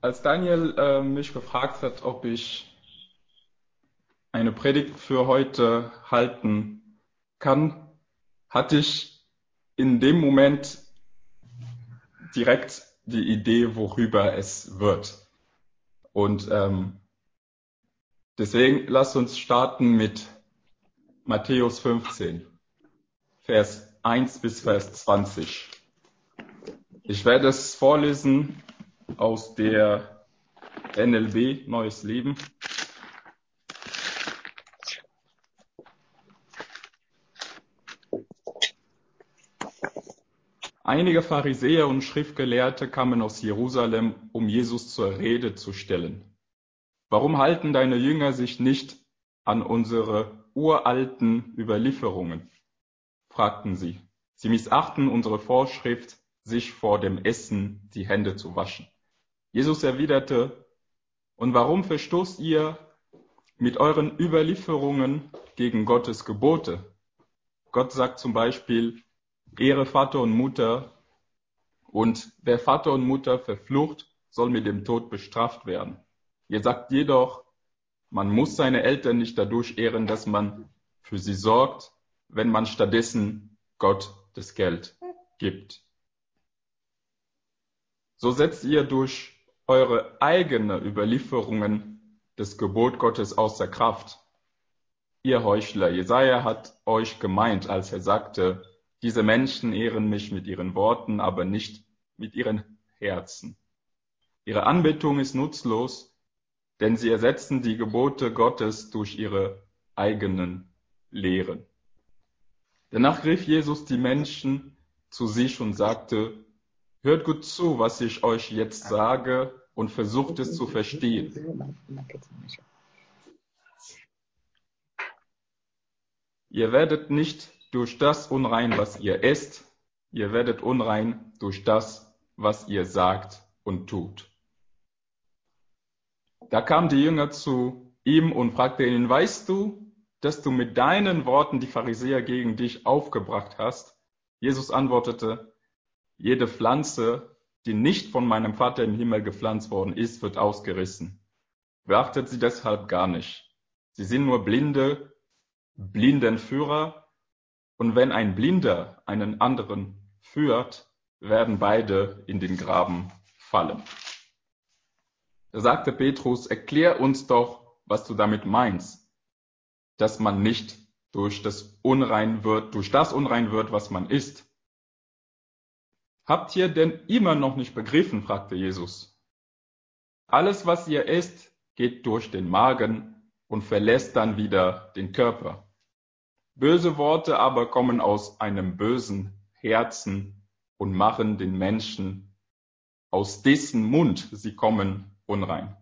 Als Daniel äh, mich gefragt hat, ob ich eine Predigt für heute halten kann, hatte ich in dem Moment direkt die Idee, worüber es wird. Und ähm, deswegen lasst uns starten mit Matthäus 15, Vers 1 bis Vers 20. Ich werde es vorlesen aus der NLB Neues Leben. Einige Pharisäer und Schriftgelehrte kamen aus Jerusalem, um Jesus zur Rede zu stellen. Warum halten deine Jünger sich nicht an unsere uralten Überlieferungen? fragten sie. Sie missachten unsere Vorschrift, sich vor dem Essen die Hände zu waschen. Jesus erwiderte, und warum verstoßt ihr mit euren Überlieferungen gegen Gottes Gebote? Gott sagt zum Beispiel, Ehre Vater und Mutter. Und wer Vater und Mutter verflucht, soll mit dem Tod bestraft werden. Ihr sagt jedoch, man muss seine Eltern nicht dadurch ehren, dass man für sie sorgt, wenn man stattdessen Gott das Geld gibt. So setzt ihr durch eure eigene Überlieferungen das Gebot Gottes außer Kraft. Ihr Heuchler, Jesaja hat euch gemeint, als er sagte, diese Menschen ehren mich mit ihren Worten, aber nicht mit ihren Herzen. Ihre Anbetung ist nutzlos, denn sie ersetzen die Gebote Gottes durch ihre eigenen Lehren. Danach rief Jesus die Menschen zu sich und sagte, hört gut zu, was ich euch jetzt sage und versucht es zu verstehen. Ihr werdet nicht durch das unrein, was ihr esst, ihr werdet unrein durch das, was ihr sagt und tut. Da kamen die Jünger zu ihm und fragte ihn, weißt du, dass du mit deinen Worten die Pharisäer gegen dich aufgebracht hast? Jesus antwortete, jede Pflanze, die nicht von meinem Vater im Himmel gepflanzt worden ist, wird ausgerissen. Beachtet sie deshalb gar nicht. Sie sind nur blinde, Blindenführer und wenn ein Blinder einen anderen führt, werden beide in den Graben fallen. Da sagte Petrus, erklär uns doch, was du damit meinst, dass man nicht durch das unrein wird, durch das unrein wird, was man isst. Habt ihr denn immer noch nicht begriffen? fragte Jesus. Alles, was ihr esst, geht durch den Magen und verlässt dann wieder den Körper. Böse Worte aber kommen aus einem bösen Herzen und machen den Menschen aus dessen Mund sie kommen unrein.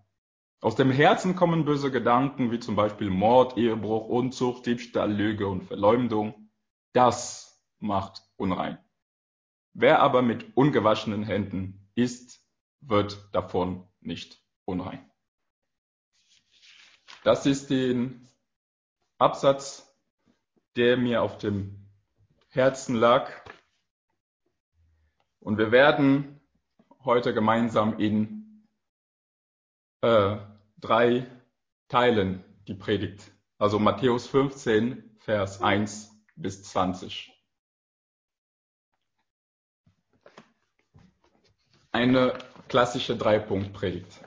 Aus dem Herzen kommen böse Gedanken wie zum Beispiel Mord, Ehebruch, Unzucht, Diebstahl, Lüge und Verleumdung. Das macht unrein. Wer aber mit ungewaschenen Händen isst, wird davon nicht unrein. Das ist den Absatz der mir auf dem Herzen lag. Und wir werden heute gemeinsam in äh, drei Teilen die Predigt, also Matthäus 15, Vers 1 bis 20. Eine klassische Dreipunkt-Predigt.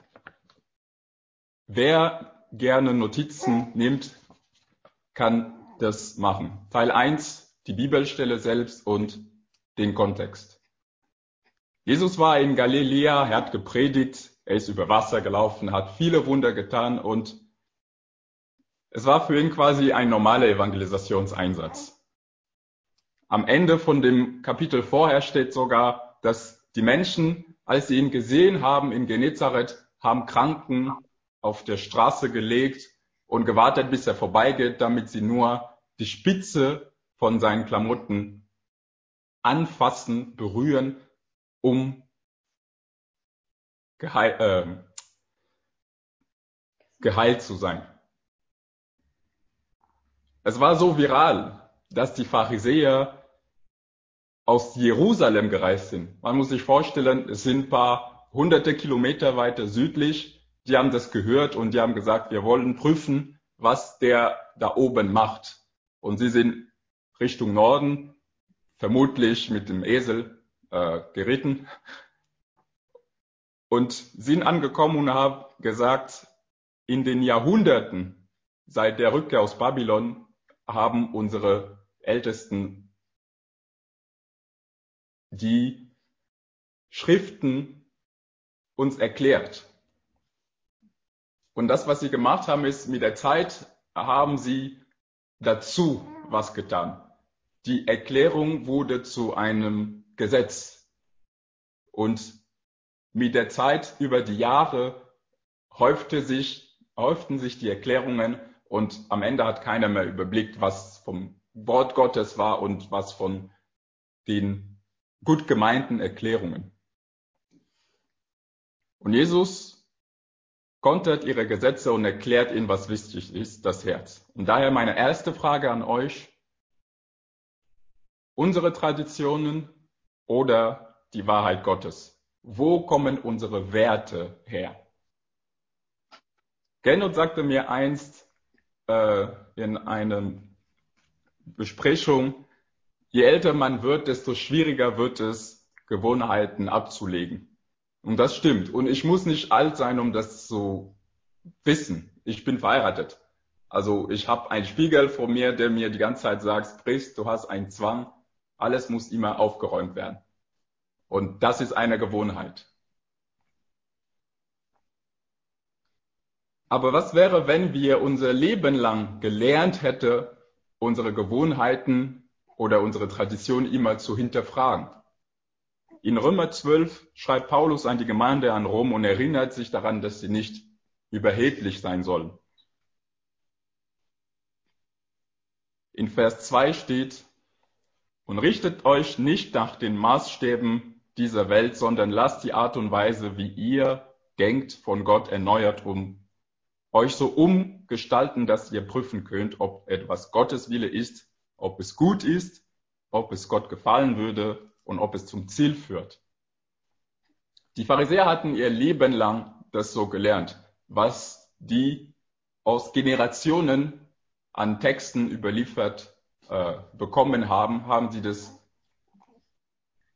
Wer gerne Notizen nimmt, kann das machen. Teil 1, die Bibelstelle selbst und den Kontext. Jesus war in Galiläa, er hat gepredigt, er ist über Wasser gelaufen, hat viele Wunder getan und es war für ihn quasi ein normaler Evangelisationseinsatz. Am Ende von dem Kapitel vorher steht sogar, dass die Menschen, als sie ihn gesehen haben in Genezareth, haben Kranken auf der Straße gelegt und gewartet, bis er vorbeigeht, damit sie nur die Spitze von seinen Klamotten anfassen, berühren, um geheil, äh, geheilt zu sein. Es war so viral, dass die Pharisäer aus Jerusalem gereist sind. Man muss sich vorstellen, es sind ein paar hunderte Kilometer weiter südlich. Die haben das gehört und die haben gesagt, wir wollen prüfen, was der da oben macht. Und sie sind Richtung Norden, vermutlich mit dem Esel äh, geritten und sind angekommen und haben gesagt, in den Jahrhunderten seit der Rückkehr aus Babylon haben unsere Ältesten die Schriften uns erklärt. Und das, was sie gemacht haben, ist, mit der Zeit haben sie dazu was getan. Die Erklärung wurde zu einem Gesetz. Und mit der Zeit über die Jahre häufte sich, häuften sich die Erklärungen und am Ende hat keiner mehr überblickt, was vom Wort Gottes war und was von den gut gemeinten Erklärungen. Und Jesus kontert ihre Gesetze und erklärt ihnen, was wichtig ist, das Herz. Und daher meine erste Frage an euch. Unsere Traditionen oder die Wahrheit Gottes? Wo kommen unsere Werte her? Gernot sagte mir einst äh, in einer Besprechung, je älter man wird, desto schwieriger wird es, Gewohnheiten abzulegen. Und das stimmt. Und ich muss nicht alt sein, um das zu wissen. Ich bin verheiratet. Also ich habe einen Spiegel vor mir, der mir die ganze Zeit sagt, Priest, du hast einen Zwang, alles muss immer aufgeräumt werden. Und das ist eine Gewohnheit. Aber was wäre, wenn wir unser Leben lang gelernt hätten, unsere Gewohnheiten oder unsere Tradition immer zu hinterfragen? In Römer 12 schreibt Paulus an die Gemeinde an Rom und erinnert sich daran, dass sie nicht überheblich sein sollen. In Vers 2 steht, und richtet euch nicht nach den Maßstäben dieser Welt, sondern lasst die Art und Weise, wie ihr denkt, von Gott erneuert um euch so umgestalten, dass ihr prüfen könnt, ob etwas Gottes Wille ist, ob es gut ist, ob es Gott gefallen würde und ob es zum Ziel führt. Die Pharisäer hatten ihr Leben lang das so gelernt, was die aus Generationen an Texten überliefert äh, bekommen haben, haben sie das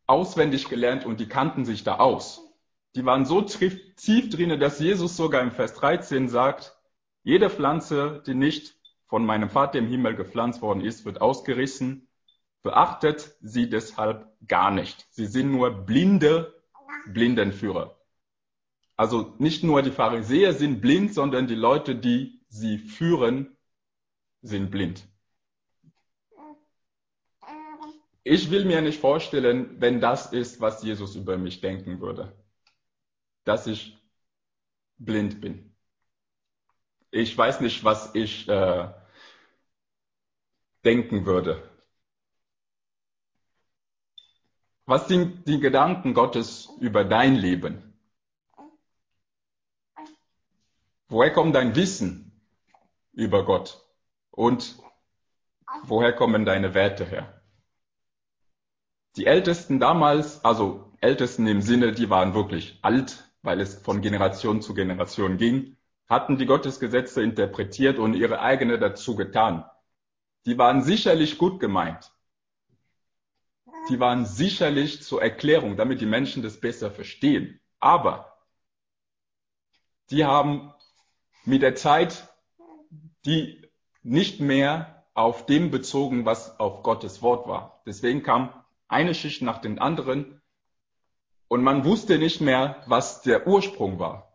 auswendig gelernt und die kannten sich da aus. Die waren so tief drinnen, dass Jesus sogar im Vers 13 sagt, jede Pflanze, die nicht von meinem Vater im Himmel gepflanzt worden ist, wird ausgerissen. Beachtet sie deshalb gar nicht. Sie sind nur blinde Blindenführer. Also nicht nur die Pharisäer sind blind, sondern die Leute, die sie führen, sind blind. Ich will mir nicht vorstellen, wenn das ist, was Jesus über mich denken würde, dass ich blind bin. Ich weiß nicht, was ich äh, denken würde. Was sind die Gedanken Gottes über dein Leben? Woher kommt dein Wissen über Gott? Und woher kommen deine Werte her? Die Ältesten damals, also Ältesten im Sinne, die waren wirklich alt, weil es von Generation zu Generation ging, hatten die Gottesgesetze interpretiert und ihre eigene dazu getan. Die waren sicherlich gut gemeint. Die waren sicherlich zur Erklärung, damit die Menschen das besser verstehen. Aber die haben mit der Zeit die nicht mehr auf dem bezogen, was auf Gottes Wort war. Deswegen kam eine Schicht nach den anderen und man wusste nicht mehr, was der Ursprung war,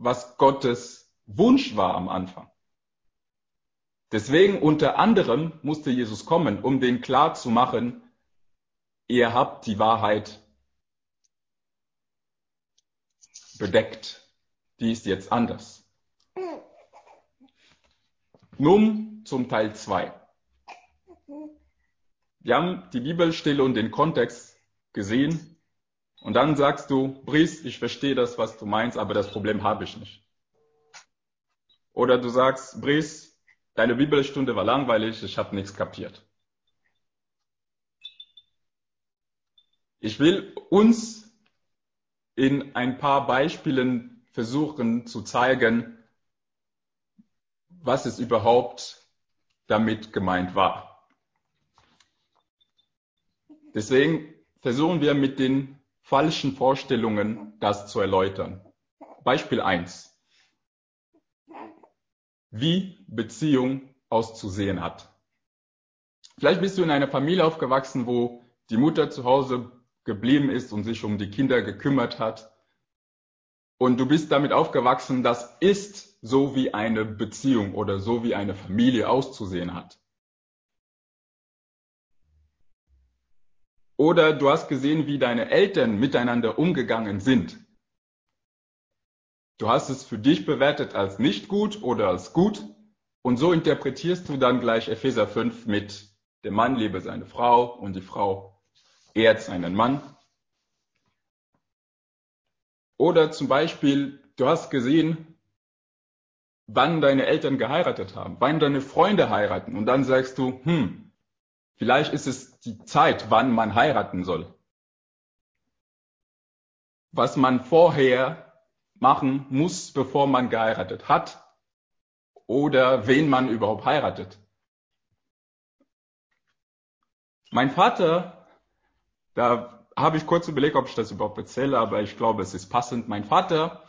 was Gottes Wunsch war am Anfang. Deswegen unter anderem musste Jesus kommen, um den klar zu machen, ihr habt die Wahrheit bedeckt. Die ist jetzt anders. Nun zum Teil 2. Wir haben die Bibelstelle und den Kontext gesehen. Und dann sagst du, Brice, ich verstehe das, was du meinst, aber das Problem habe ich nicht. Oder du sagst, Brice, deine Bibelstunde war langweilig, ich habe nichts kapiert. Ich will uns in ein paar Beispielen versuchen zu zeigen, was es überhaupt damit gemeint war. Deswegen versuchen wir mit den falschen Vorstellungen das zu erläutern. Beispiel 1. Wie Beziehung auszusehen hat. Vielleicht bist du in einer Familie aufgewachsen, wo die Mutter zu Hause geblieben ist und sich um die Kinder gekümmert hat. Und du bist damit aufgewachsen, das ist so wie eine Beziehung oder so wie eine Familie auszusehen hat. Oder du hast gesehen, wie deine Eltern miteinander umgegangen sind. Du hast es für dich bewertet als nicht gut oder als gut. Und so interpretierst du dann gleich Epheser 5 mit der Mann liebe seine Frau und die Frau ehrt seinen Mann. Oder zum Beispiel, du hast gesehen, wann deine Eltern geheiratet haben, wann deine Freunde heiraten und dann sagst du, hm, vielleicht ist es die Zeit, wann man heiraten soll. Was man vorher machen muss, bevor man geheiratet hat oder wen man überhaupt heiratet. Mein Vater, da habe ich kurz überlegt, ob ich das überhaupt erzähle, aber ich glaube, es ist passend. Mein Vater,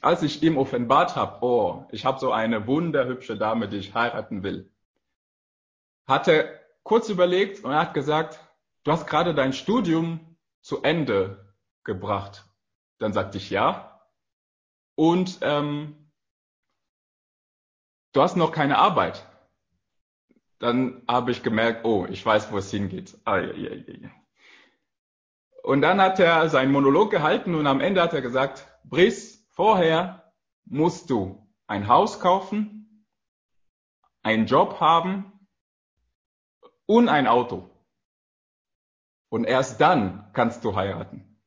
als ich ihm offenbart habe, oh, ich habe so eine wunderhübsche Dame, die ich heiraten will, hat er kurz überlegt und er hat gesagt, du hast gerade dein Studium zu Ende gebracht. Dann sagte ich ja. Und ähm, du hast noch keine Arbeit. Dann habe ich gemerkt, oh, ich weiß, wo es hingeht. Und dann hat er seinen Monolog gehalten und am Ende hat er gesagt, Brice, vorher musst du ein Haus kaufen, einen Job haben und ein Auto. Und erst dann kannst du heiraten.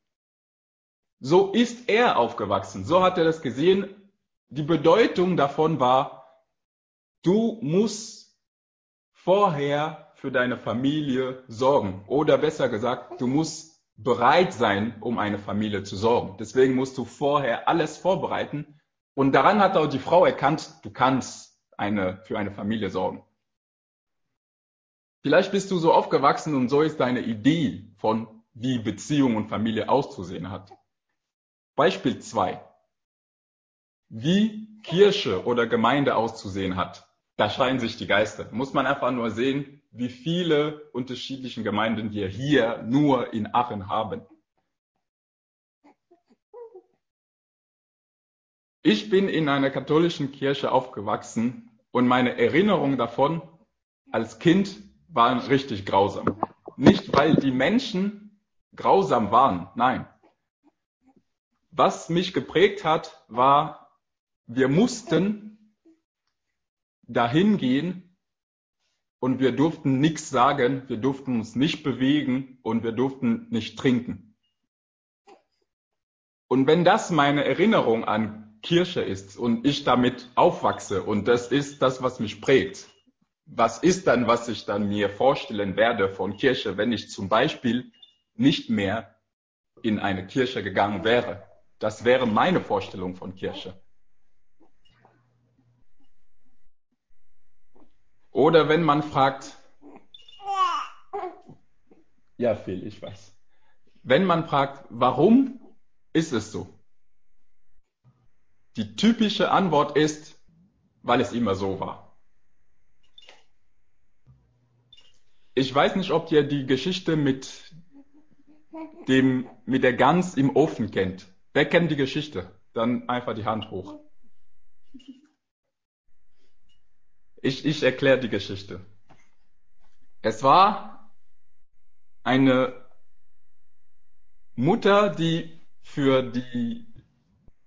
So ist er aufgewachsen. So hat er das gesehen. Die Bedeutung davon war, du musst vorher für deine Familie sorgen. Oder besser gesagt, du musst bereit sein, um eine Familie zu sorgen. Deswegen musst du vorher alles vorbereiten. Und daran hat auch die Frau erkannt, du kannst eine, für eine Familie sorgen. Vielleicht bist du so aufgewachsen und so ist deine Idee von, wie Beziehung und Familie auszusehen hat. Beispiel zwei: Wie Kirche oder Gemeinde auszusehen hat. Da scheinen sich die Geister. Muss man einfach nur sehen, wie viele unterschiedliche Gemeinden wir hier nur in Aachen haben. Ich bin in einer katholischen Kirche aufgewachsen und meine Erinnerung davon als Kind waren richtig grausam. Nicht, weil die Menschen grausam waren, nein. Was mich geprägt hat, war, wir mussten dahin gehen und wir durften nichts sagen, wir durften uns nicht bewegen und wir durften nicht trinken. Und wenn das meine Erinnerung an Kirche ist und ich damit aufwachse und das ist das, was mich prägt, was ist dann, was ich dann mir vorstellen werde von Kirche, wenn ich zum Beispiel nicht mehr in eine Kirche gegangen wäre. Das wäre meine Vorstellung von Kirche. Oder wenn man fragt, ja, Phil, ich weiß. Wenn man fragt, warum ist es so? Die typische Antwort ist, weil es immer so war. Ich weiß nicht, ob ihr die Geschichte mit dem, mit der Gans im Ofen kennt. Wer kennt die Geschichte? Dann einfach die Hand hoch. Ich, ich erkläre die Geschichte. Es war eine Mutter, die für die,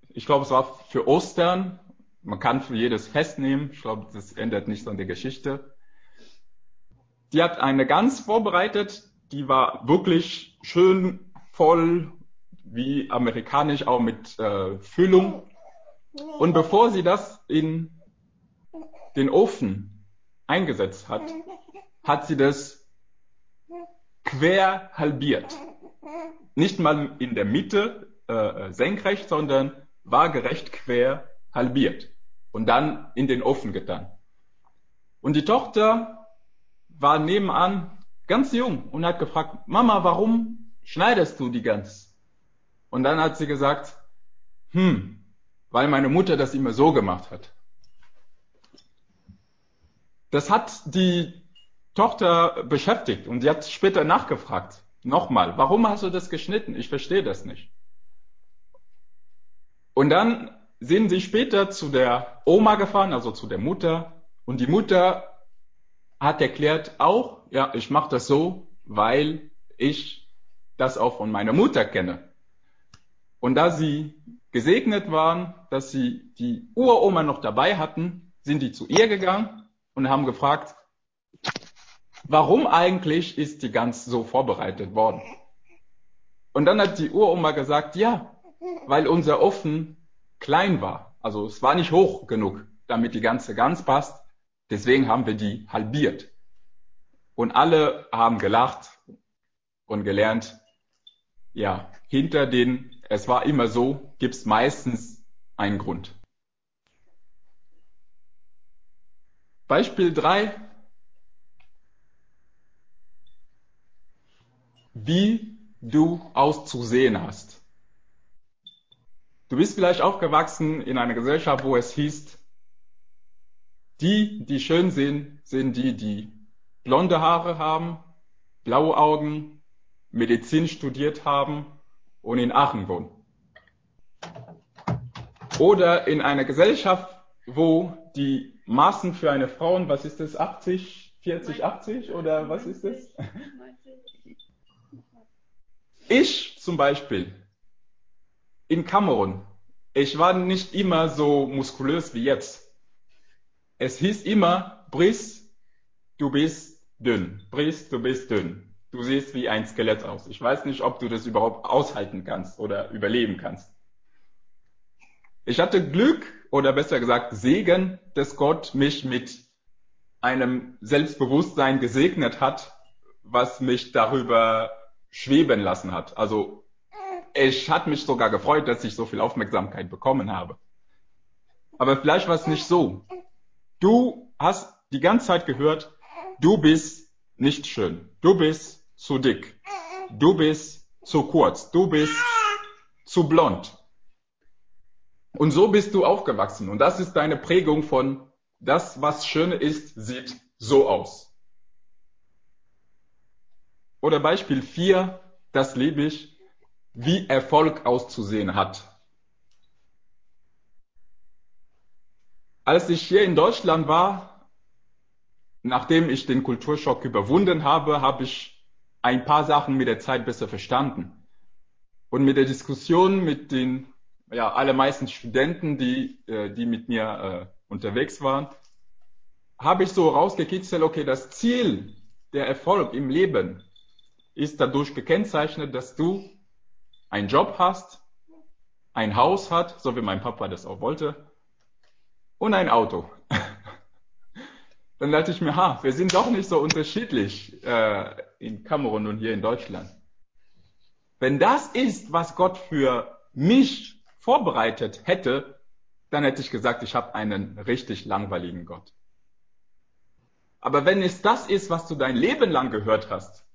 ich glaube, es war für Ostern, man kann für jedes Fest nehmen, ich glaube, das ändert nichts an der Geschichte, die hat eine Gans vorbereitet, die war wirklich schön voll, wie amerikanisch, auch mit äh, Füllung. Und bevor sie das in den Ofen eingesetzt hat, hat sie das quer halbiert. Nicht mal in der Mitte, äh, senkrecht, sondern waagerecht quer halbiert und dann in den Ofen getan. Und die Tochter war nebenan ganz jung und hat gefragt, Mama, warum schneidest du die Gans? Und dann hat sie gesagt, hm, weil meine Mutter das immer so gemacht hat. Das hat die Tochter beschäftigt und sie hat später nachgefragt. Nochmal, warum hast du das geschnitten? Ich verstehe das nicht. Und dann sind sie später zu der Oma gefahren, also zu der Mutter. Und die Mutter hat erklärt auch, ja, ich mache das so, weil ich das auch von meiner Mutter kenne. Und da sie gesegnet waren, dass sie die Uroma noch dabei hatten, sind die zu ihr gegangen und haben gefragt, warum eigentlich ist die Gans so vorbereitet worden? Und dann hat die Uroma gesagt, ja, weil unser Ofen klein war. Also es war nicht hoch genug, damit die ganze Gans passt. Deswegen haben wir die halbiert. Und alle haben gelacht und gelernt, ja, hinter den es war immer so, gibt es meistens einen Grund. Beispiel 3. Wie du auszusehen hast. Du bist vielleicht aufgewachsen in einer Gesellschaft, wo es hieß, die, die schön sind, sind die, die blonde Haare haben, blaue Augen, Medizin studiert haben und in Aachen wohnen. Oder in einer Gesellschaft, wo die Maßen für eine Frau, was ist das, 80, 40, 80 oder was ist das? Ich zum Beispiel in Kamerun, ich war nicht immer so muskulös wie jetzt. Es hieß immer, Brice, du bist dünn. Brice, du bist dünn. Du siehst wie ein Skelett aus. Ich weiß nicht, ob du das überhaupt aushalten kannst oder überleben kannst. Ich hatte Glück oder besser gesagt Segen, dass Gott mich mit einem Selbstbewusstsein gesegnet hat, was mich darüber schweben lassen hat. Also ich hat mich sogar gefreut, dass ich so viel Aufmerksamkeit bekommen habe. Aber vielleicht war es nicht so. Du hast die ganze Zeit gehört, du bist nicht schön. Du bist zu dick. Du bist zu kurz. Du bist zu blond. Und so bist du aufgewachsen. Und das ist deine Prägung von das, was schön ist, sieht so aus. Oder Beispiel 4, das liebe ich, wie Erfolg auszusehen hat. Als ich hier in Deutschland war, nachdem ich den Kulturschock überwunden habe, habe ich ein paar Sachen mit der Zeit besser verstanden. Und mit der Diskussion mit den ja, allermeisten Studenten, die, äh, die mit mir äh, unterwegs waren, habe ich so rausgekitzelt, okay, das Ziel, der Erfolg im Leben ist dadurch gekennzeichnet, dass du einen Job hast, ein Haus hat, so wie mein Papa das auch wollte, und ein Auto. Dann dachte ich mir, ha, wir sind doch nicht so unterschiedlich äh, in Kamerun und hier in Deutschland. Wenn das ist, was Gott für mich vorbereitet hätte, dann hätte ich gesagt, ich habe einen richtig langweiligen Gott. Aber wenn es das ist, was du dein Leben lang gehört hast,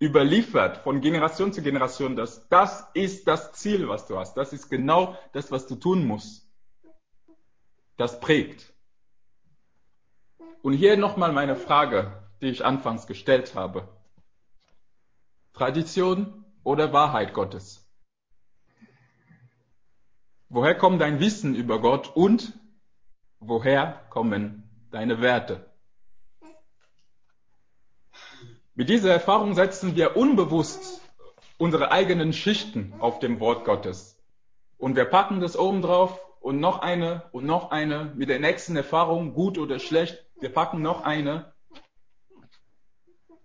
überliefert von Generation zu Generation, dass das ist das Ziel, was du hast, das ist genau das, was du tun musst, das prägt. Und hier nochmal meine Frage, die ich anfangs gestellt habe. Tradition oder Wahrheit Gottes? Woher kommt dein Wissen über Gott und woher kommen deine Werte? Mit dieser Erfahrung setzen wir unbewusst unsere eigenen Schichten auf dem Wort Gottes. Und wir packen das oben drauf und noch eine und noch eine mit der nächsten Erfahrung, gut oder schlecht. Wir packen noch eine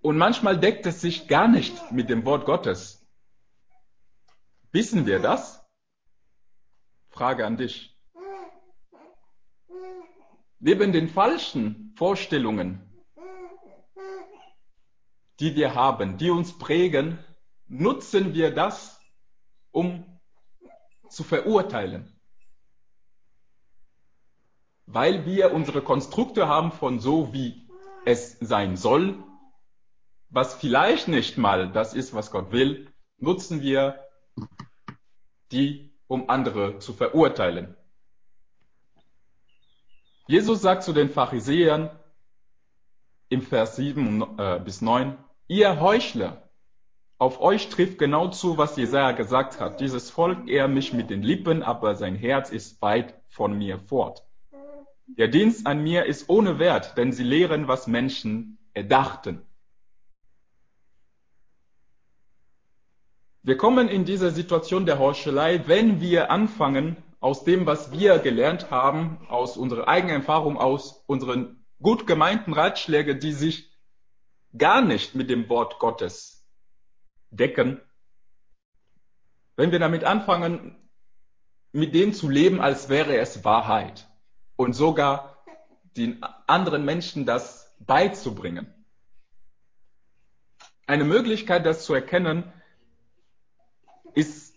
und manchmal deckt es sich gar nicht mit dem Wort Gottes. Wissen wir das? Frage an dich. Neben den falschen Vorstellungen, die wir haben, die uns prägen, nutzen wir das, um zu verurteilen. Weil wir unsere Konstrukte haben von so, wie es sein soll, was vielleicht nicht mal das ist, was Gott will, nutzen wir die, um andere zu verurteilen. Jesus sagt zu den Pharisäern im Vers 7 äh, bis 9, ihr Heuchler, auf euch trifft genau zu, was Jesaja gesagt hat. Dieses Volk ehrt mich mit den Lippen, aber sein Herz ist weit von mir fort. Der Dienst an mir ist ohne Wert, denn sie lehren, was Menschen erdachten. Wir kommen in diese Situation der Heuchelei, wenn wir anfangen, aus dem, was wir gelernt haben, aus unserer eigenen Erfahrung, aus unseren gut gemeinten Ratschlägen, die sich gar nicht mit dem Wort Gottes decken, wenn wir damit anfangen, mit dem zu leben, als wäre es Wahrheit und sogar den anderen Menschen das beizubringen. Eine Möglichkeit, das zu erkennen, ist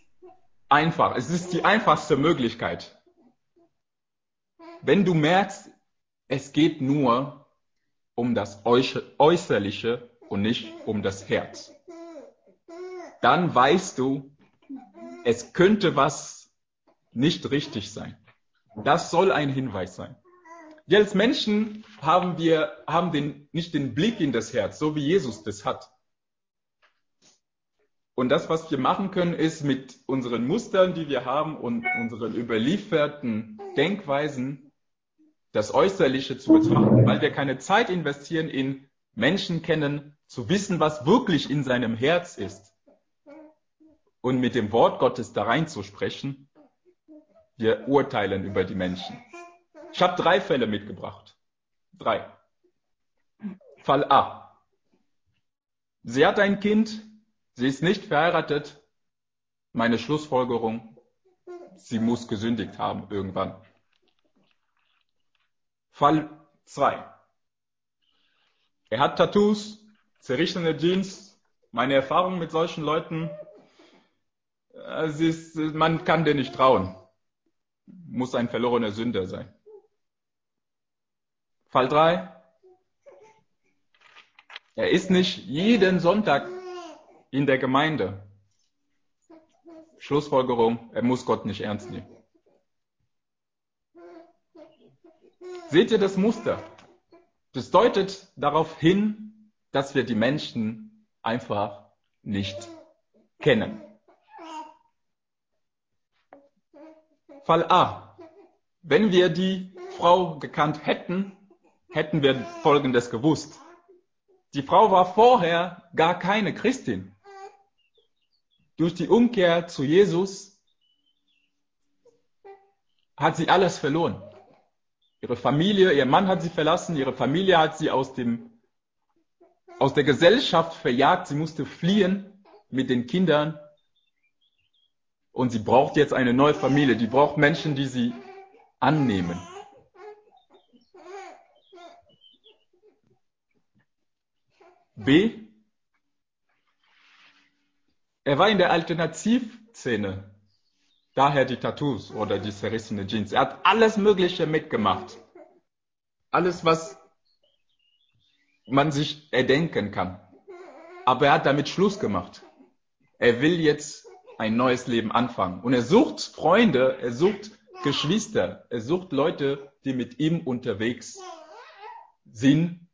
einfach. Es ist die einfachste Möglichkeit. Wenn du merkst, es geht nur um das Äußerliche und nicht um das Herz, dann weißt du, es könnte was nicht richtig sein. Das soll ein Hinweis sein. Wir als Menschen haben wir, haben den, nicht den Blick in das Herz, so wie Jesus das hat. Und das, was wir machen können, ist mit unseren Mustern, die wir haben und unseren überlieferten Denkweisen, das Äußerliche zu betrachten, weil wir keine Zeit investieren in Menschen kennen, zu wissen, was wirklich in seinem Herz ist und mit dem Wort Gottes da reinzusprechen. Wir urteilen über die Menschen. Ich habe drei Fälle mitgebracht. Drei. Fall A. Sie hat ein Kind, Sie ist nicht verheiratet. Meine Schlussfolgerung, sie muss gesündigt haben irgendwann. Fall 2. Er hat Tattoos, zerrichtene Jeans. Meine Erfahrung mit solchen Leuten, es ist, man kann dir nicht trauen. Muss ein verlorener Sünder sein. Fall 3. Er ist nicht jeden Sonntag in der Gemeinde. Schlussfolgerung, er muss Gott nicht ernst nehmen. Seht ihr das Muster? Das deutet darauf hin, dass wir die Menschen einfach nicht kennen. Fall A. Wenn wir die Frau gekannt hätten, hätten wir Folgendes gewusst. Die Frau war vorher gar keine Christin durch die Umkehr zu Jesus hat sie alles verloren. Ihre Familie, ihr Mann hat sie verlassen, ihre Familie hat sie aus dem, aus der Gesellschaft verjagt. Sie musste fliehen mit den Kindern. Und sie braucht jetzt eine neue Familie. Die braucht Menschen, die sie annehmen. B. Er war in der Alternativszene. Daher die Tattoos oder die zerrissene Jeans. Er hat alles Mögliche mitgemacht. Alles, was man sich erdenken kann. Aber er hat damit Schluss gemacht. Er will jetzt ein neues Leben anfangen. Und er sucht Freunde, er sucht Geschwister, er sucht Leute, die mit ihm unterwegs sind,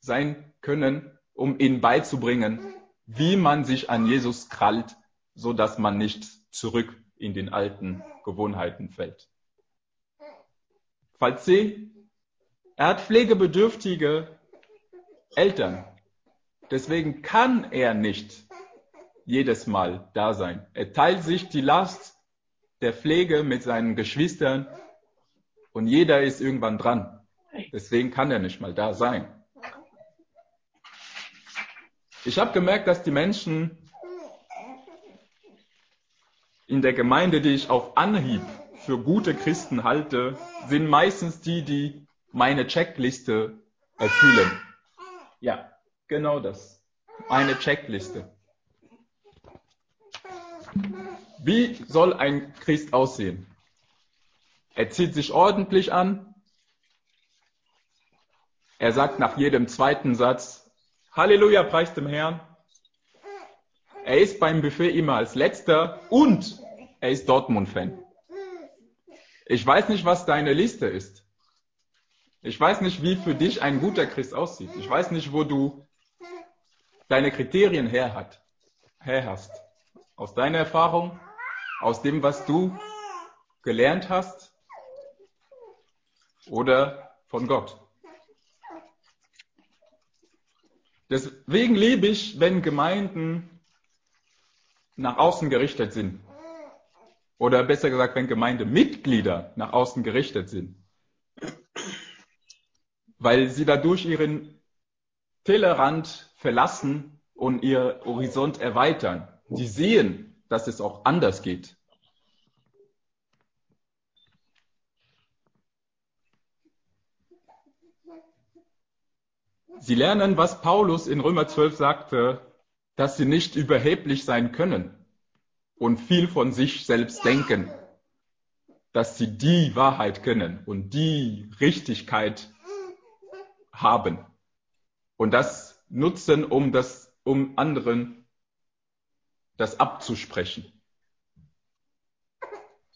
sein können, um ihn beizubringen, wie man sich an Jesus krallt, so dass man nicht zurück in den alten Gewohnheiten fällt. Fall C. Er hat pflegebedürftige Eltern. Deswegen kann er nicht jedes Mal da sein. Er teilt sich die Last der Pflege mit seinen Geschwistern und jeder ist irgendwann dran. Deswegen kann er nicht mal da sein. Ich habe gemerkt, dass die Menschen in der Gemeinde, die ich auf Anhieb für gute Christen halte, sind meistens die, die meine Checkliste erfüllen. Ja, genau das. Eine Checkliste. Wie soll ein Christ aussehen? Er zieht sich ordentlich an. Er sagt nach jedem zweiten Satz, Halleluja, preis dem Herrn. Er ist beim Buffet immer als letzter und er ist Dortmund-Fan. Ich weiß nicht, was deine Liste ist. Ich weiß nicht, wie für dich ein guter Christ aussieht. Ich weiß nicht, wo du deine Kriterien her, hast. Aus deiner Erfahrung, aus dem, was du gelernt hast oder von Gott. Deswegen liebe ich, wenn Gemeinden nach außen gerichtet sind. Oder besser gesagt, wenn Gemeindemitglieder nach außen gerichtet sind. Weil sie dadurch ihren Tellerrand verlassen und ihr Horizont erweitern. Sie sehen, dass es auch anders geht. Sie lernen, was Paulus in Römer 12 sagte, dass sie nicht überheblich sein können und viel von sich selbst denken, dass sie die Wahrheit kennen und die Richtigkeit haben und das nutzen, um das, um anderen das abzusprechen.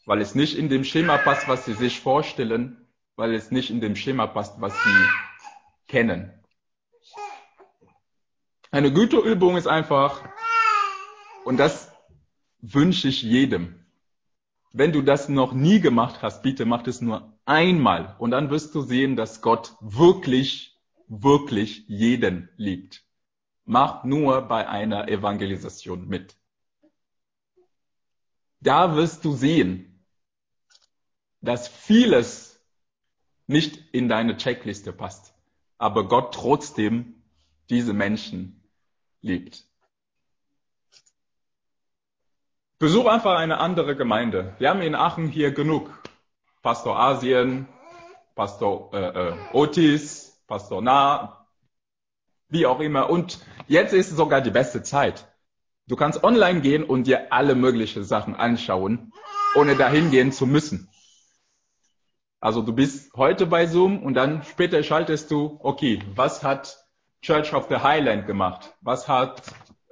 Weil es nicht in dem Schema passt, was sie sich vorstellen, weil es nicht in dem Schema passt, was sie kennen. Eine gute ist einfach, und das wünsche ich jedem. Wenn du das noch nie gemacht hast, bitte mach es nur einmal und dann wirst du sehen, dass Gott wirklich, wirklich jeden liebt. Mach nur bei einer Evangelisation mit. Da wirst du sehen, dass vieles nicht in deine Checkliste passt, aber Gott trotzdem diese Menschen liebt. Besuch einfach eine andere Gemeinde. Wir haben in Aachen hier genug. Pastor Asien, Pastor äh, äh, Otis, Pastor Na, wie auch immer. Und jetzt ist sogar die beste Zeit. Du kannst online gehen und dir alle möglichen Sachen anschauen, ohne dahin gehen zu müssen. Also du bist heute bei Zoom und dann später schaltest du, okay, was hat Church of the Highland gemacht? Was hat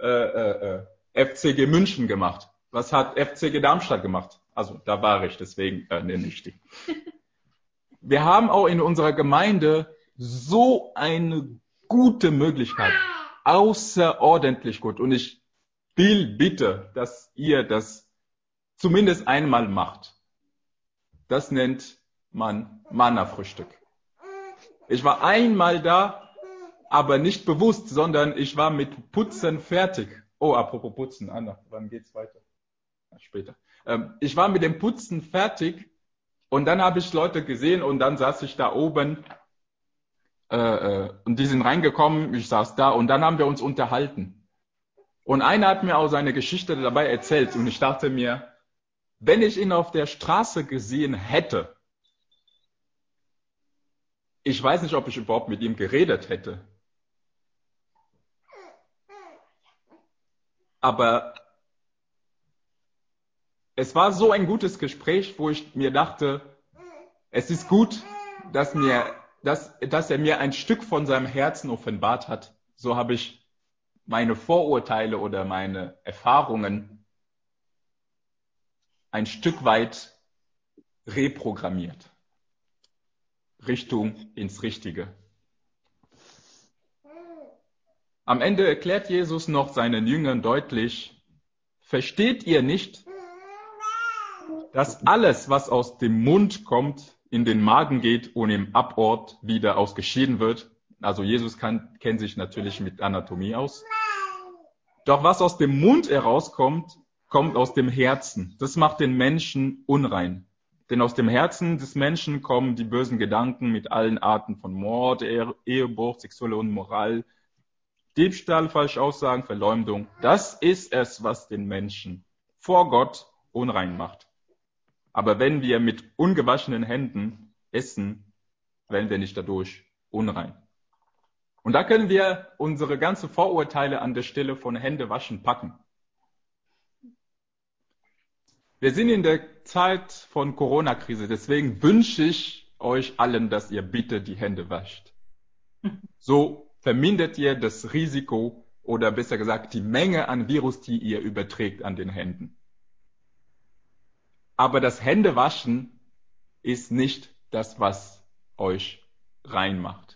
äh, äh, äh FCG München gemacht? Was hat FCG Darmstadt gemacht? Also da war ich, deswegen äh, nenne ich die. Wir haben auch in unserer Gemeinde so eine gute Möglichkeit, außerordentlich gut. Und ich will bitte, dass ihr das zumindest einmal macht. Das nennt man Manna-Frühstück. Ich war einmal da aber nicht bewusst, sondern ich war mit Putzen fertig. Oh, apropos Putzen, Anna, wann geht's weiter? später. Ähm, ich war mit dem Putzen fertig und dann habe ich Leute gesehen und dann saß ich da oben äh, äh, und die sind reingekommen, ich saß da und dann haben wir uns unterhalten. Und einer hat mir auch seine Geschichte dabei erzählt und ich dachte mir, wenn ich ihn auf der Straße gesehen hätte, ich weiß nicht, ob ich überhaupt mit ihm geredet hätte. Aber es war so ein gutes Gespräch, wo ich mir dachte, es ist gut, dass, mir, dass, dass er mir ein Stück von seinem Herzen offenbart hat. So habe ich meine Vorurteile oder meine Erfahrungen ein Stück weit reprogrammiert. Richtung ins Richtige. Am Ende erklärt Jesus noch seinen Jüngern deutlich, versteht ihr nicht, dass alles, was aus dem Mund kommt, in den Magen geht und im Abort wieder ausgeschieden wird? Also Jesus kann, kennt sich natürlich mit Anatomie aus. Doch was aus dem Mund herauskommt, kommt aus dem Herzen. Das macht den Menschen unrein. Denn aus dem Herzen des Menschen kommen die bösen Gedanken mit allen Arten von Mord, Ehebruch, sexuelle Unmoral, Diebstahl, Falschaussagen, Verleumdung, das ist es, was den Menschen vor Gott unrein macht. Aber wenn wir mit ungewaschenen Händen essen, werden wir nicht dadurch unrein. Und da können wir unsere ganze Vorurteile an der Stelle von Hände waschen packen. Wir sind in der Zeit von Corona-Krise, deswegen wünsche ich euch allen, dass ihr bitte die Hände wascht. So vermindert ihr das Risiko oder besser gesagt die Menge an Virus, die ihr überträgt an den Händen. Aber das Händewaschen ist nicht das, was euch reinmacht.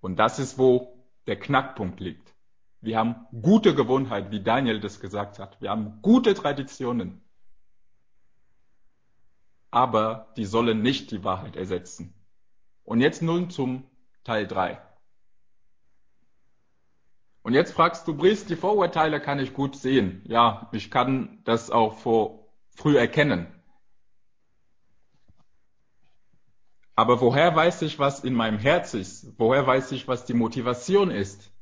Und das ist, wo der Knackpunkt liegt. Wir haben gute Gewohnheit, wie Daniel das gesagt hat. Wir haben gute Traditionen. Aber die sollen nicht die Wahrheit ersetzen. Und jetzt nun zum Teil 3. Und jetzt fragst du, Briest, die Vorurteile kann ich gut sehen. Ja, ich kann das auch vor früh erkennen. Aber woher weiß ich, was in meinem Herz ist? Woher weiß ich, was die Motivation ist?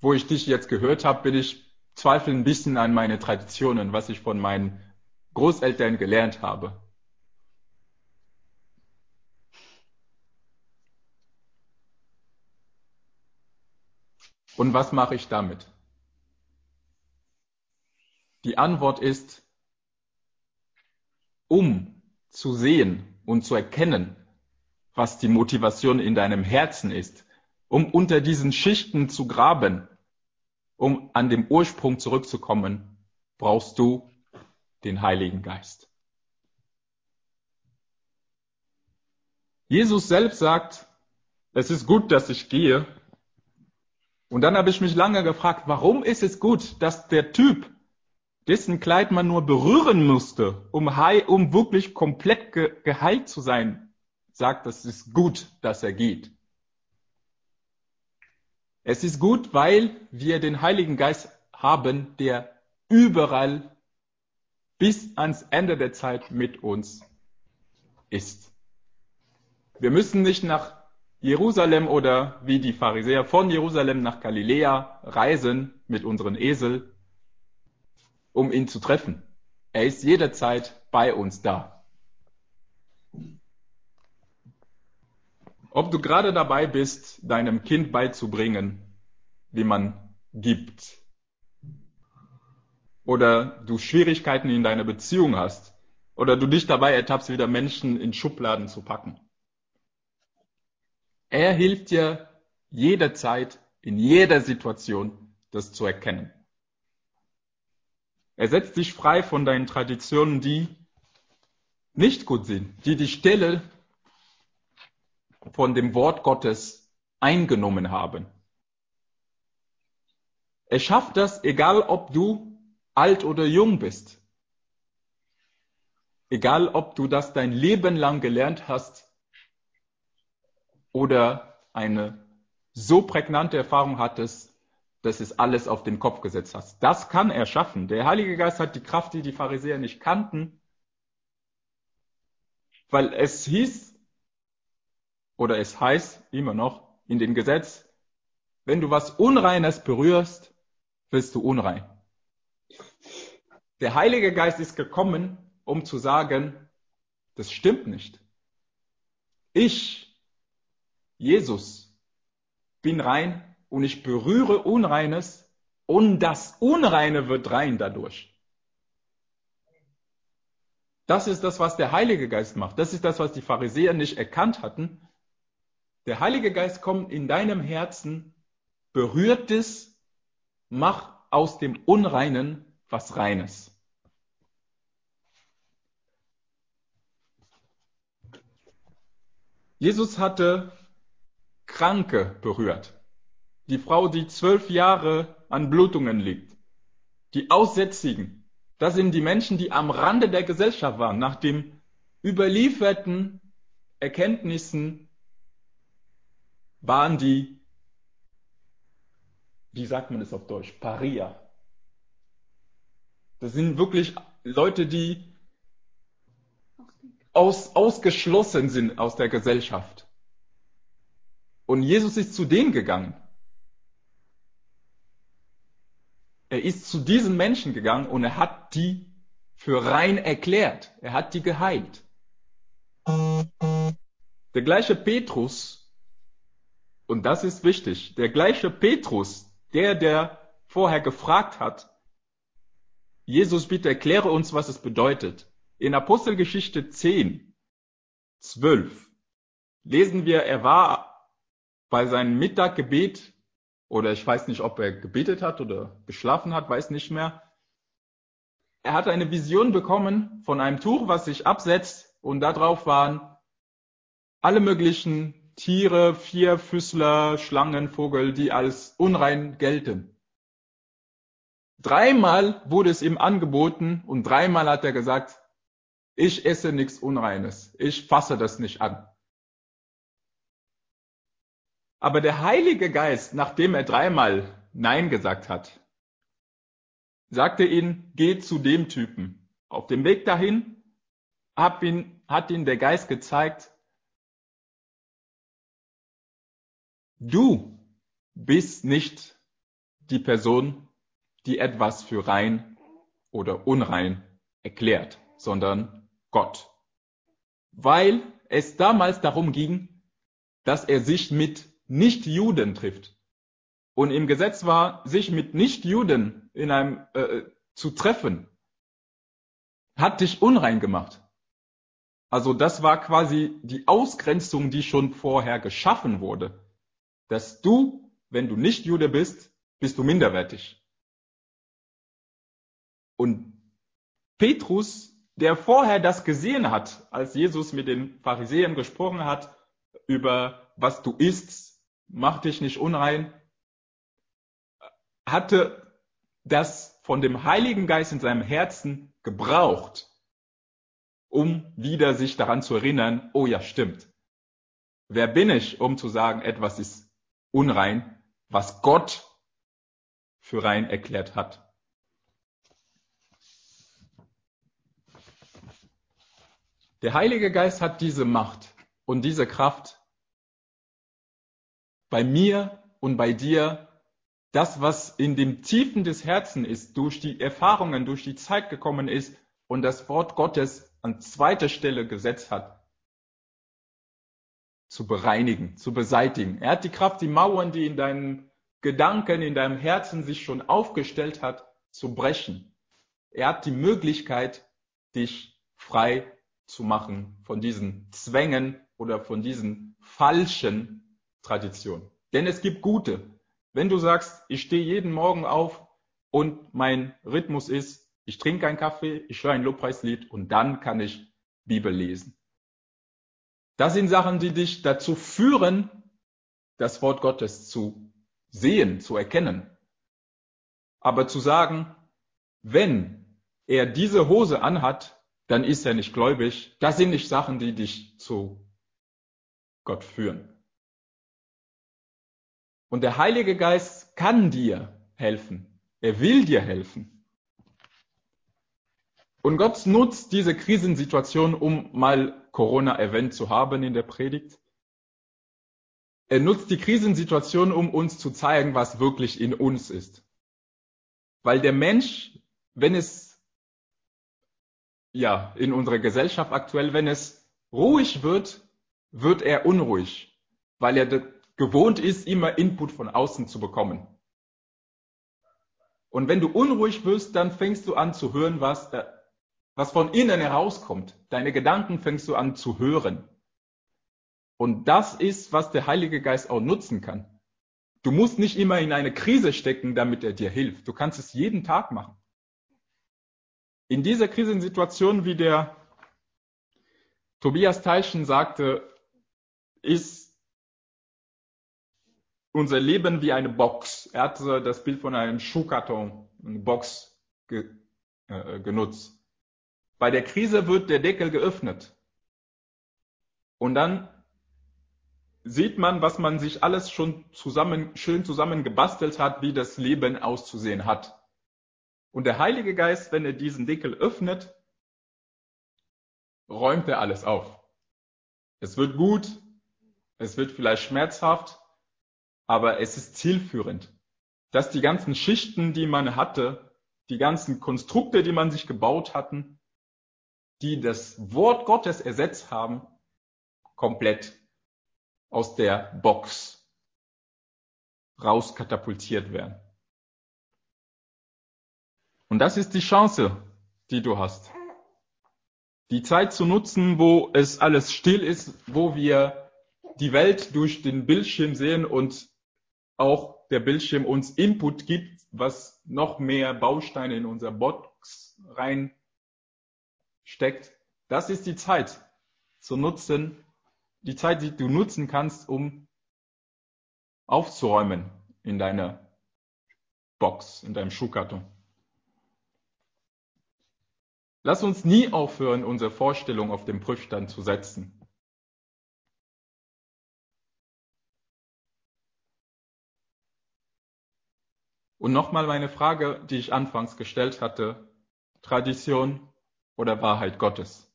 Wo ich dich jetzt gehört habe, bin ich zweifel ein bisschen an meine Traditionen, was ich von meinen Großeltern gelernt habe. Und was mache ich damit? Die Antwort ist, um zu sehen und zu erkennen, was die Motivation in deinem Herzen ist, um unter diesen Schichten zu graben, um an dem Ursprung zurückzukommen, brauchst du den Heiligen Geist. Jesus selbst sagt, es ist gut, dass ich gehe. Und dann habe ich mich lange gefragt, warum ist es gut, dass der Typ, dessen Kleid man nur berühren musste, um, heil, um wirklich komplett ge geheilt zu sein, sagt, es ist gut, dass er geht. Es ist gut, weil wir den Heiligen Geist haben, der überall bis ans Ende der Zeit mit uns ist. Wir müssen nicht nach Jerusalem oder wie die Pharisäer von Jerusalem nach Galiläa reisen mit unseren Esel, um ihn zu treffen. Er ist jederzeit bei uns da. Ob du gerade dabei bist, deinem Kind beizubringen, wie man gibt, oder du Schwierigkeiten in deiner Beziehung hast oder du dich dabei ertappst, wieder Menschen in Schubladen zu packen. Er hilft dir jederzeit, in jeder Situation, das zu erkennen. Er setzt dich frei von deinen Traditionen, die nicht gut sind, die die Stelle von dem Wort Gottes eingenommen haben. Er schafft das, egal ob du alt oder jung bist. Egal, ob du das dein Leben lang gelernt hast oder eine so prägnante Erfahrung hattest, dass es alles auf den Kopf gesetzt hast. Das kann er schaffen. Der Heilige Geist hat die Kraft, die die Pharisäer nicht kannten, weil es hieß, oder es heißt immer noch in dem Gesetz, wenn du was Unreines berührst, wirst du unrein. Der Heilige Geist ist gekommen, um zu sagen, das stimmt nicht. Ich, Jesus, bin rein und ich berühre Unreines und das Unreine wird rein dadurch. Das ist das, was der Heilige Geist macht. Das ist das, was die Pharisäer nicht erkannt hatten. Der Heilige Geist kommt in deinem Herzen, berührt es, mach aus dem Unreinen was Reines. Jesus hatte Kranke berührt. Die Frau, die zwölf Jahre an Blutungen liegt. Die Aussätzigen. Das sind die Menschen, die am Rande der Gesellschaft waren. Nach den überlieferten Erkenntnissen waren die, wie sagt man es auf Deutsch, Paria. Das sind wirklich Leute, die aus, ausgeschlossen sind aus der Gesellschaft. Und Jesus ist zu denen gegangen. Er ist zu diesen Menschen gegangen und er hat die für rein erklärt. Er hat die geheilt. Der gleiche Petrus, und das ist wichtig, der gleiche Petrus, der, der vorher gefragt hat, Jesus, bitte erkläre uns, was es bedeutet. In Apostelgeschichte 10, 12 lesen wir, er war bei seinem Mittaggebet, oder ich weiß nicht, ob er gebetet hat oder geschlafen hat, weiß nicht mehr. Er hatte eine Vision bekommen von einem Tuch, was sich absetzt und darauf waren alle möglichen Tiere, Vierfüßler, Schlangen, Vogel, die als unrein gelten. Dreimal wurde es ihm angeboten und dreimal hat er gesagt, ich esse nichts Unreines, ich fasse das nicht an. Aber der Heilige Geist, nachdem er dreimal Nein gesagt hat, sagte ihn, geh zu dem Typen. Auf dem Weg dahin hat ihn, hat ihn der Geist gezeigt, du bist nicht die Person, die etwas für rein oder unrein erklärt, sondern Gott. Weil es damals darum ging, dass er sich mit Nichtjuden trifft. Und im Gesetz war, sich mit Nichtjuden in einem äh, zu treffen, hat dich unrein gemacht. Also das war quasi die Ausgrenzung, die schon vorher geschaffen wurde. Dass du, wenn du nicht Jude bist, bist du minderwertig. Und Petrus, der vorher das gesehen hat, als Jesus mit den Pharisäern gesprochen hat über was du isst, mach dich nicht unrein, hatte das von dem Heiligen Geist in seinem Herzen gebraucht, um wieder sich daran zu erinnern, oh ja, stimmt. Wer bin ich, um zu sagen, etwas ist unrein, was Gott für rein erklärt hat? Der Heilige Geist hat diese Macht und diese Kraft bei mir und bei dir, das, was in dem Tiefen des Herzens ist, durch die Erfahrungen, durch die Zeit gekommen ist und das Wort Gottes an zweiter Stelle gesetzt hat, zu bereinigen, zu beseitigen. Er hat die Kraft, die Mauern, die in deinen Gedanken, in deinem Herzen sich schon aufgestellt hat, zu brechen. Er hat die Möglichkeit, dich frei zu machen von diesen Zwängen oder von diesen falschen Traditionen. Denn es gibt gute. Wenn du sagst, ich stehe jeden Morgen auf und mein Rhythmus ist, ich trinke einen Kaffee, ich höre ein Lobpreislied und dann kann ich Bibel lesen. Das sind Sachen, die dich dazu führen, das Wort Gottes zu sehen, zu erkennen. Aber zu sagen, wenn er diese Hose anhat, dann ist er nicht gläubig. Das sind nicht Sachen, die dich zu Gott führen. Und der Heilige Geist kann dir helfen. Er will dir helfen. Und Gott nutzt diese Krisensituation, um mal Corona erwähnt zu haben in der Predigt. Er nutzt die Krisensituation, um uns zu zeigen, was wirklich in uns ist. Weil der Mensch, wenn es ja, in unserer Gesellschaft aktuell, wenn es ruhig wird, wird er unruhig, weil er gewohnt ist, immer Input von außen zu bekommen. Und wenn du unruhig wirst, dann fängst du an zu hören, was, äh, was von innen herauskommt. Deine Gedanken fängst du an zu hören. Und das ist, was der Heilige Geist auch nutzen kann. Du musst nicht immer in eine Krise stecken, damit er dir hilft. Du kannst es jeden Tag machen. In dieser Krisensituation, wie der Tobias Teilchen sagte, ist unser Leben wie eine Box. Er hat das Bild von einem Schuhkarton, eine Box ge, äh, genutzt. Bei der Krise wird der Deckel geöffnet. Und dann sieht man, was man sich alles schon zusammen, schön zusammen gebastelt hat, wie das Leben auszusehen hat. Und der Heilige Geist, wenn er diesen Deckel öffnet, räumt er alles auf. Es wird gut, es wird vielleicht schmerzhaft, aber es ist zielführend, dass die ganzen Schichten, die man hatte, die ganzen Konstrukte, die man sich gebaut hatten, die das Wort Gottes ersetzt haben, komplett aus der Box rauskatapultiert werden. Und das ist die Chance, die du hast. Die Zeit zu nutzen, wo es alles still ist, wo wir die Welt durch den Bildschirm sehen und auch der Bildschirm uns Input gibt, was noch mehr Bausteine in unser Box reinsteckt. Das ist die Zeit zu nutzen, die Zeit, die du nutzen kannst, um aufzuräumen in deiner Box, in deinem Schuhkarton. Lass uns nie aufhören, unsere Vorstellung auf den Prüfstand zu setzen. Und nochmal meine Frage, die ich anfangs gestellt hatte. Tradition oder Wahrheit Gottes?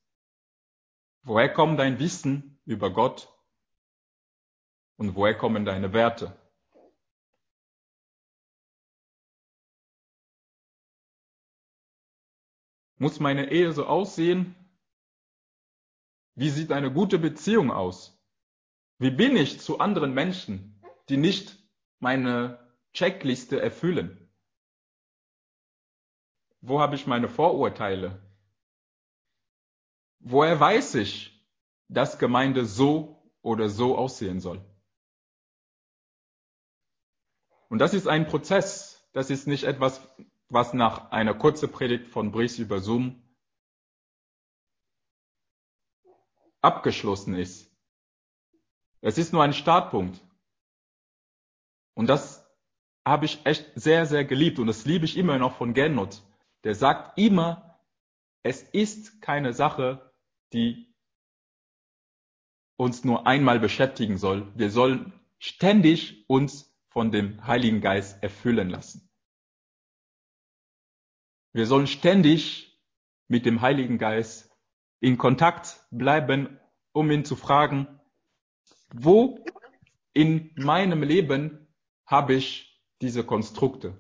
Woher kommt dein Wissen über Gott? Und woher kommen deine Werte? Muss meine Ehe so aussehen? Wie sieht eine gute Beziehung aus? Wie bin ich zu anderen Menschen, die nicht meine Checkliste erfüllen? Wo habe ich meine Vorurteile? Woher weiß ich, dass Gemeinde so oder so aussehen soll? Und das ist ein Prozess. Das ist nicht etwas, was nach einer kurzen Predigt von Brice über Zoom abgeschlossen ist. Es ist nur ein Startpunkt. Und das habe ich echt sehr, sehr geliebt und das liebe ich immer noch von Gernot. Der sagt immer, es ist keine Sache, die uns nur einmal beschäftigen soll. Wir sollen ständig uns von dem Heiligen Geist erfüllen lassen. Wir sollen ständig mit dem Heiligen Geist in Kontakt bleiben, um ihn zu fragen, wo in meinem Leben habe ich diese Konstrukte?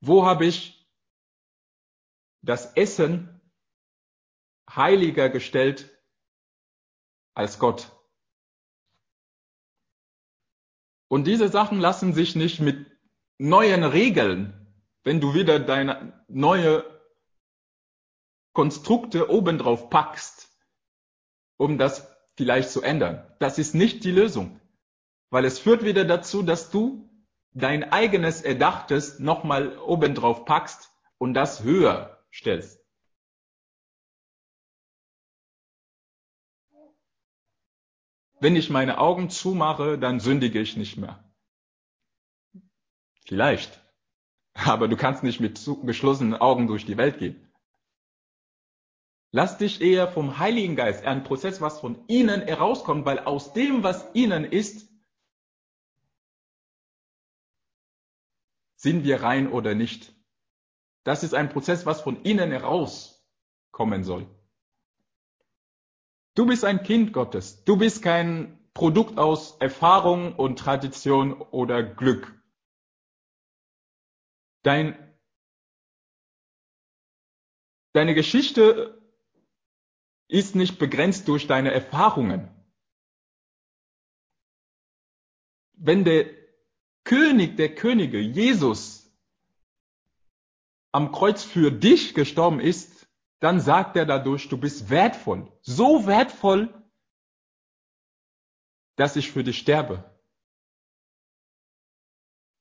Wo habe ich das Essen heiliger gestellt als Gott? Und diese Sachen lassen sich nicht mit neuen Regeln wenn du wieder deine neue Konstrukte obendrauf packst, um das vielleicht zu ändern. Das ist nicht die Lösung, weil es führt wieder dazu, dass du dein eigenes Erdachtes nochmal obendrauf packst und das höher stellst. Wenn ich meine Augen zumache, dann sündige ich nicht mehr. Vielleicht. Aber du kannst nicht mit geschlossenen Augen durch die Welt gehen. Lass dich eher vom Heiligen Geist, ein Prozess, was von ihnen herauskommt, weil aus dem, was ihnen ist, sind wir rein oder nicht. Das ist ein Prozess, was von innen herauskommen soll. Du bist ein Kind Gottes. Du bist kein Produkt aus Erfahrung und Tradition oder Glück. Dein, deine Geschichte ist nicht begrenzt durch deine Erfahrungen. Wenn der König der Könige, Jesus, am Kreuz für dich gestorben ist, dann sagt er dadurch, du bist wertvoll. So wertvoll, dass ich für dich sterbe.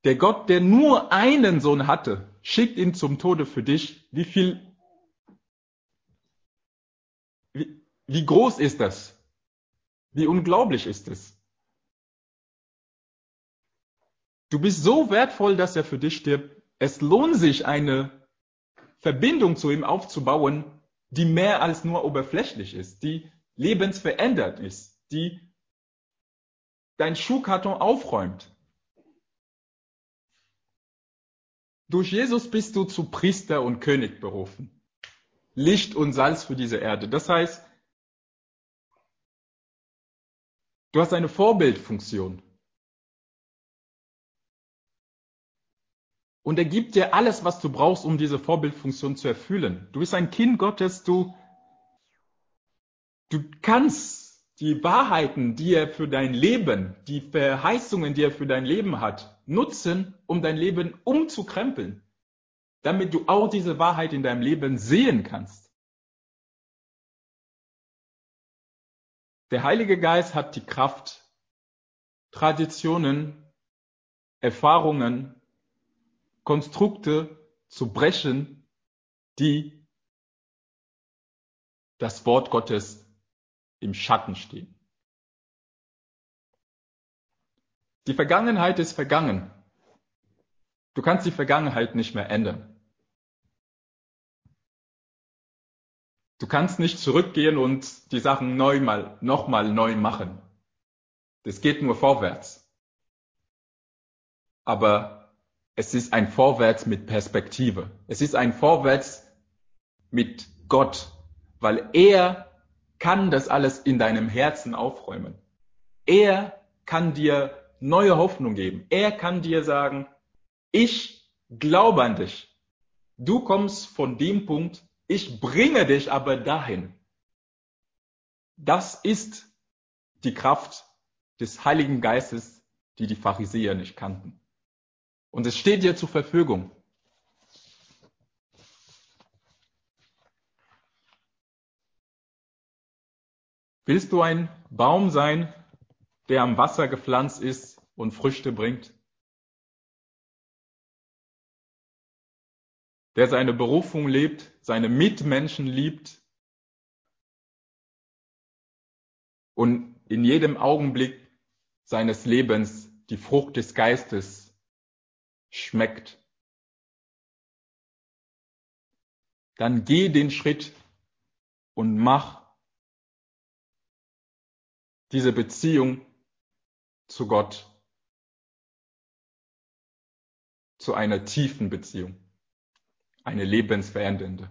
Der Gott, der nur einen Sohn hatte, schickt ihn zum Tode für dich. Wie viel, wie, wie groß ist das? Wie unglaublich ist es? Du bist so wertvoll, dass er für dich stirbt. Es lohnt sich, eine Verbindung zu ihm aufzubauen, die mehr als nur oberflächlich ist, die lebensverändert ist, die dein Schuhkarton aufräumt. Durch Jesus bist du zu Priester und König berufen. Licht und Salz für diese Erde. Das heißt, du hast eine Vorbildfunktion. Und er gibt dir alles, was du brauchst, um diese Vorbildfunktion zu erfüllen. Du bist ein Kind Gottes, du, du kannst die Wahrheiten, die er für dein Leben, die Verheißungen, die er für dein Leben hat, nutzen, um dein Leben umzukrempeln. damit du auch diese Wahrheit in deinem Leben sehen kannst. Der Heilige Geist hat die Kraft, Traditionen, Erfahrungen, Konstrukte zu brechen, die das Wort Gottes im Schatten stehen. Die Vergangenheit ist vergangen. Du kannst die Vergangenheit nicht mehr ändern. Du kannst nicht zurückgehen und die Sachen neu mal, nochmal neu machen. Das geht nur vorwärts. Aber es ist ein Vorwärts mit Perspektive. Es ist ein Vorwärts mit Gott, weil er kann das alles in deinem Herzen aufräumen. Er kann dir neue Hoffnung geben. Er kann dir sagen, ich glaube an dich. Du kommst von dem Punkt, ich bringe dich aber dahin. Das ist die Kraft des Heiligen Geistes, die die Pharisäer nicht kannten. Und es steht dir zur Verfügung. Willst du ein Baum sein, der am Wasser gepflanzt ist und Früchte bringt? Der seine Berufung lebt, seine Mitmenschen liebt und in jedem Augenblick seines Lebens die Frucht des Geistes schmeckt. Dann geh den Schritt und mach diese Beziehung zu Gott zu einer tiefen Beziehung, eine lebensverändernde.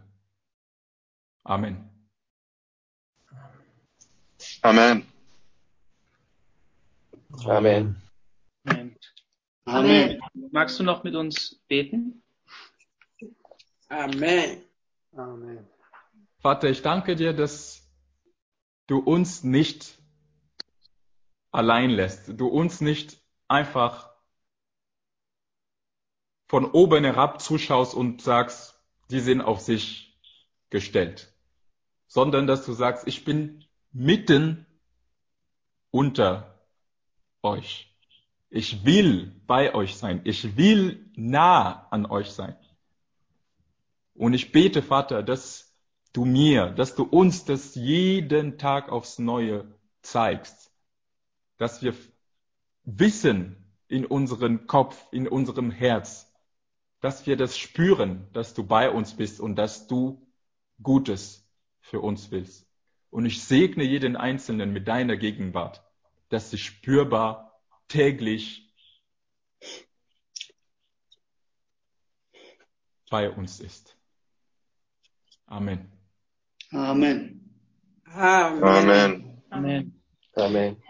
Amen. Amen. Amen. Amen. Amen. Magst du noch mit uns beten? Amen. Amen. Vater, ich danke dir, dass du uns nicht allein lässt, du uns nicht einfach von oben herab zuschaust und sagst, die sind auf sich gestellt, sondern dass du sagst, ich bin mitten unter euch. Ich will bei euch sein. Ich will nah an euch sein. Und ich bete, Vater, dass du mir, dass du uns das jeden Tag aufs Neue zeigst. Dass wir wissen in unserem Kopf, in unserem Herz, dass wir das spüren, dass du bei uns bist und dass du Gutes für uns willst. Und ich segne jeden Einzelnen mit deiner Gegenwart, dass sie spürbar täglich bei uns ist. Amen. Amen. Amen. Amen. Amen.